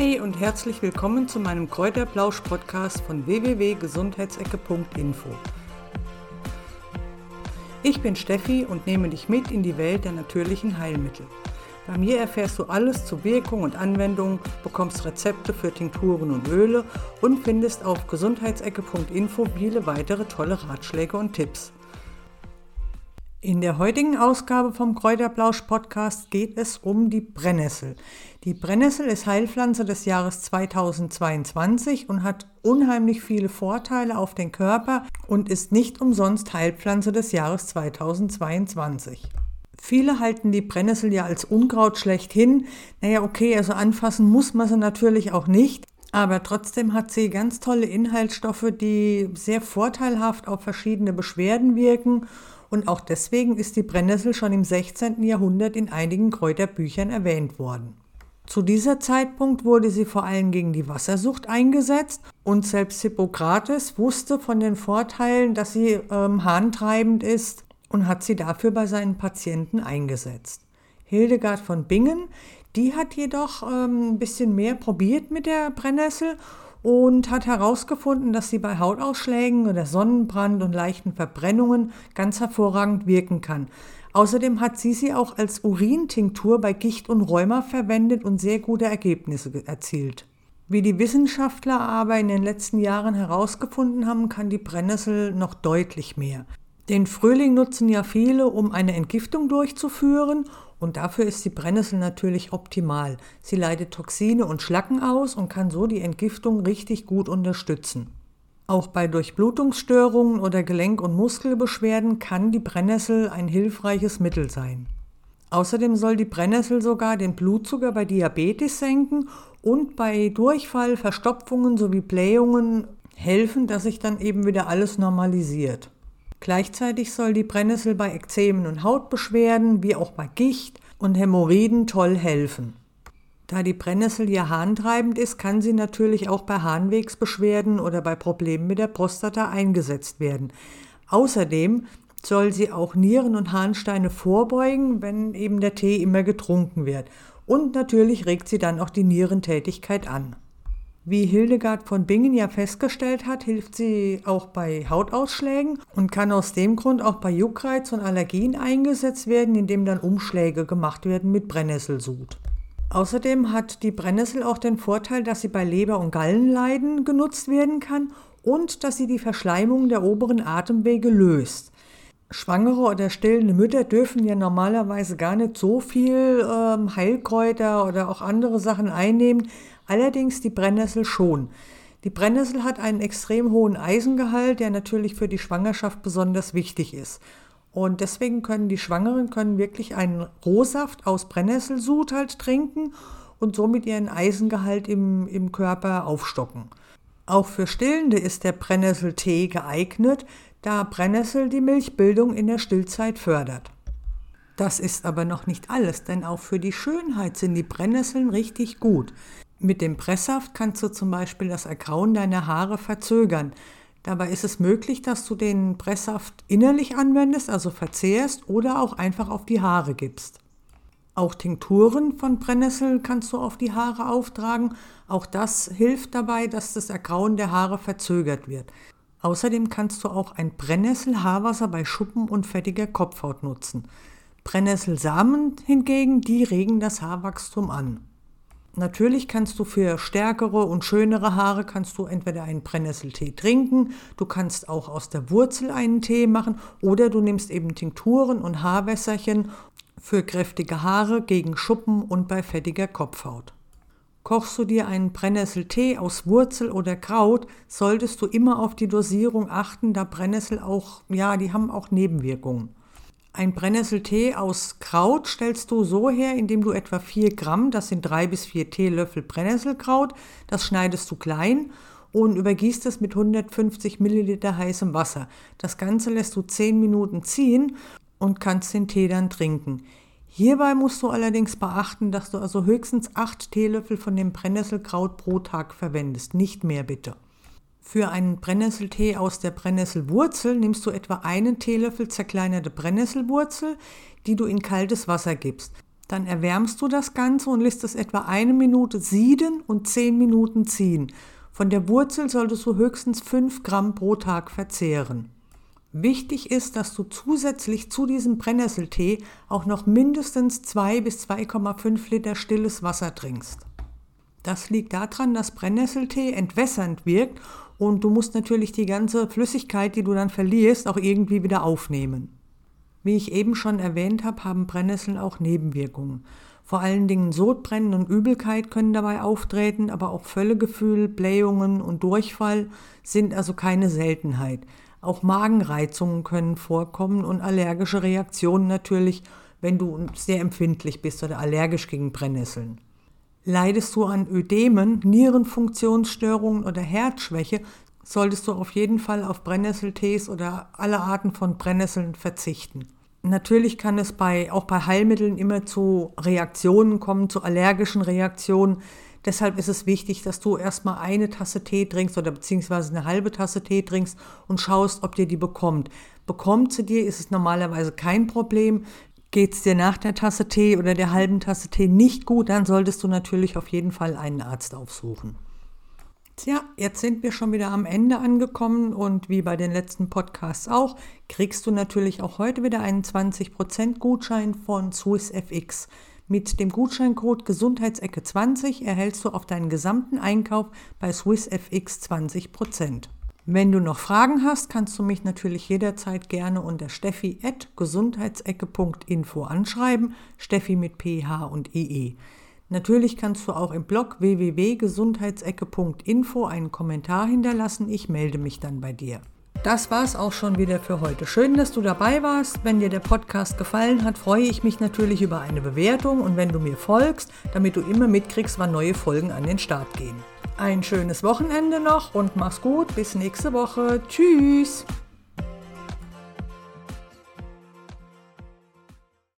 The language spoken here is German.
Hey und herzlich willkommen zu meinem Kräuterplausch-Podcast von www.gesundheitsecke.info. Ich bin Steffi und nehme dich mit in die Welt der natürlichen Heilmittel. Bei mir erfährst du alles zu Wirkung und Anwendung, bekommst Rezepte für Tinkturen und Öle und findest auf gesundheitsecke.info viele weitere tolle Ratschläge und Tipps. In der heutigen Ausgabe vom Kräuterblausch Podcast geht es um die Brennnessel. Die Brennnessel ist Heilpflanze des Jahres 2022 und hat unheimlich viele Vorteile auf den Körper und ist nicht umsonst Heilpflanze des Jahres 2022. Viele halten die Brennnessel ja als Unkraut schlechthin. Naja, okay, also anfassen muss man sie natürlich auch nicht. Aber trotzdem hat sie ganz tolle Inhaltsstoffe, die sehr vorteilhaft auf verschiedene Beschwerden wirken und auch deswegen ist die Brennnessel schon im 16. Jahrhundert in einigen Kräuterbüchern erwähnt worden. Zu dieser Zeitpunkt wurde sie vor allem gegen die Wassersucht eingesetzt und selbst Hippokrates wusste von den Vorteilen, dass sie ähm, harntreibend ist und hat sie dafür bei seinen Patienten eingesetzt. Hildegard von Bingen, die hat jedoch ähm, ein bisschen mehr probiert mit der Brennnessel und hat herausgefunden, dass sie bei Hautausschlägen oder Sonnenbrand und leichten Verbrennungen ganz hervorragend wirken kann. Außerdem hat sie sie auch als Urintinktur bei Gicht und Rheuma verwendet und sehr gute Ergebnisse erzielt. Wie die Wissenschaftler aber in den letzten Jahren herausgefunden haben, kann die Brennnessel noch deutlich mehr. Den Frühling nutzen ja viele, um eine Entgiftung durchzuführen und dafür ist die Brennnessel natürlich optimal. Sie leitet Toxine und Schlacken aus und kann so die Entgiftung richtig gut unterstützen. Auch bei Durchblutungsstörungen oder Gelenk- und Muskelbeschwerden kann die Brennnessel ein hilfreiches Mittel sein. Außerdem soll die Brennnessel sogar den Blutzucker bei Diabetes senken und bei Durchfall, Verstopfungen sowie Blähungen helfen, dass sich dann eben wieder alles normalisiert. Gleichzeitig soll die Brennnessel bei Ekzemen und Hautbeschwerden wie auch bei Gicht und Hämorrhoiden toll helfen. Da die Brennnessel ja harntreibend ist, kann sie natürlich auch bei Harnwegsbeschwerden oder bei Problemen mit der Prostata eingesetzt werden. Außerdem soll sie auch Nieren- und Harnsteine vorbeugen, wenn eben der Tee immer getrunken wird. Und natürlich regt sie dann auch die Nierentätigkeit an. Wie Hildegard von Bingen ja festgestellt hat, hilft sie auch bei Hautausschlägen und kann aus dem Grund auch bei Juckreiz und Allergien eingesetzt werden, indem dann Umschläge gemacht werden mit Brennnesselsud. Außerdem hat die Brennnessel auch den Vorteil, dass sie bei Leber- und Gallenleiden genutzt werden kann und dass sie die Verschleimung der oberen Atemwege löst. Schwangere oder stillende Mütter dürfen ja normalerweise gar nicht so viel ähm, Heilkräuter oder auch andere Sachen einnehmen, Allerdings die Brennnessel schon. Die Brennnessel hat einen extrem hohen Eisengehalt, der natürlich für die Schwangerschaft besonders wichtig ist. Und deswegen können die Schwangeren können wirklich einen Rohsaft aus Brennnesselsud halt trinken und somit ihren Eisengehalt im, im Körper aufstocken. Auch für Stillende ist der Brennnesseltee geeignet, da Brennnessel die Milchbildung in der Stillzeit fördert. Das ist aber noch nicht alles, denn auch für die Schönheit sind die Brennnesseln richtig gut. Mit dem Presssaft kannst du zum Beispiel das Ergrauen deiner Haare verzögern. Dabei ist es möglich, dass du den Presssaft innerlich anwendest, also verzehrst oder auch einfach auf die Haare gibst. Auch Tinkturen von Brennnessel kannst du auf die Haare auftragen. Auch das hilft dabei, dass das Ergrauen der Haare verzögert wird. Außerdem kannst du auch ein Brennnessel-Haarwasser bei Schuppen und fettiger Kopfhaut nutzen. Brennnesselsamen hingegen, die regen das Haarwachstum an. Natürlich kannst du für stärkere und schönere Haare kannst du entweder einen Brennnesseltee trinken, du kannst auch aus der Wurzel einen Tee machen oder du nimmst eben Tinkturen und Haarwässerchen für kräftige Haare gegen Schuppen und bei fettiger Kopfhaut. Kochst du dir einen Brennnesseltee aus Wurzel oder Kraut, solltest du immer auf die Dosierung achten, da Brennnessel auch, ja, die haben auch Nebenwirkungen. Ein Brennnesseltee aus Kraut stellst du so her, indem du etwa 4 Gramm, das sind 3 bis 4 Teelöffel Brennnesselkraut, das schneidest du klein und übergießt es mit 150 Milliliter heißem Wasser. Das Ganze lässt du 10 Minuten ziehen und kannst den Tee dann trinken. Hierbei musst du allerdings beachten, dass du also höchstens 8 Teelöffel von dem Brennnesselkraut pro Tag verwendest, nicht mehr bitte. Für einen Brennnesseltee aus der Brennnesselwurzel nimmst du etwa einen Teelöffel zerkleinerte Brennnesselwurzel, die du in kaltes Wasser gibst. Dann erwärmst du das Ganze und lässt es etwa eine Minute sieden und zehn Minuten ziehen. Von der Wurzel solltest du höchstens 5 Gramm pro Tag verzehren. Wichtig ist, dass du zusätzlich zu diesem Brennnesseltee auch noch mindestens 2 bis 2,5 Liter stilles Wasser trinkst. Das liegt daran, dass Brennnesseltee entwässernd wirkt und du musst natürlich die ganze Flüssigkeit, die du dann verlierst, auch irgendwie wieder aufnehmen. Wie ich eben schon erwähnt habe, haben Brennnesseln auch Nebenwirkungen. Vor allen Dingen Sodbrennen und Übelkeit können dabei auftreten, aber auch Völlegefühl, Blähungen und Durchfall sind also keine Seltenheit. Auch Magenreizungen können vorkommen und allergische Reaktionen natürlich, wenn du sehr empfindlich bist oder allergisch gegen Brennnesseln. Leidest du an Ödemen, Nierenfunktionsstörungen oder Herzschwäche, solltest du auf jeden Fall auf Brennnesseltees oder alle Arten von Brennnesseln verzichten. Natürlich kann es bei, auch bei Heilmitteln immer zu Reaktionen kommen, zu allergischen Reaktionen. Deshalb ist es wichtig, dass du erstmal eine Tasse Tee trinkst oder beziehungsweise eine halbe Tasse Tee trinkst und schaust, ob dir die bekommt. Bekommt sie dir, ist es normalerweise kein Problem. Geht es dir nach der Tasse Tee oder der halben Tasse Tee nicht gut, dann solltest du natürlich auf jeden Fall einen Arzt aufsuchen. Tja, jetzt sind wir schon wieder am Ende angekommen und wie bei den letzten Podcasts auch, kriegst du natürlich auch heute wieder einen 20% Gutschein von SwissFX. Mit dem Gutscheincode Gesundheitsecke 20 erhältst du auf deinen gesamten Einkauf bei SwissFX 20%. Wenn du noch Fragen hast, kannst du mich natürlich jederzeit gerne unter steffi.gesundheitsecke.info anschreiben, Steffi mit PH und EE. Natürlich kannst du auch im Blog www.gesundheitsecke.info einen Kommentar hinterlassen. Ich melde mich dann bei dir. Das war's auch schon wieder für heute. Schön, dass du dabei warst. Wenn dir der Podcast gefallen hat, freue ich mich natürlich über eine Bewertung und wenn du mir folgst, damit du immer mitkriegst, wann neue Folgen an den Start gehen. Ein schönes Wochenende noch und mach's gut. Bis nächste Woche. Tschüss.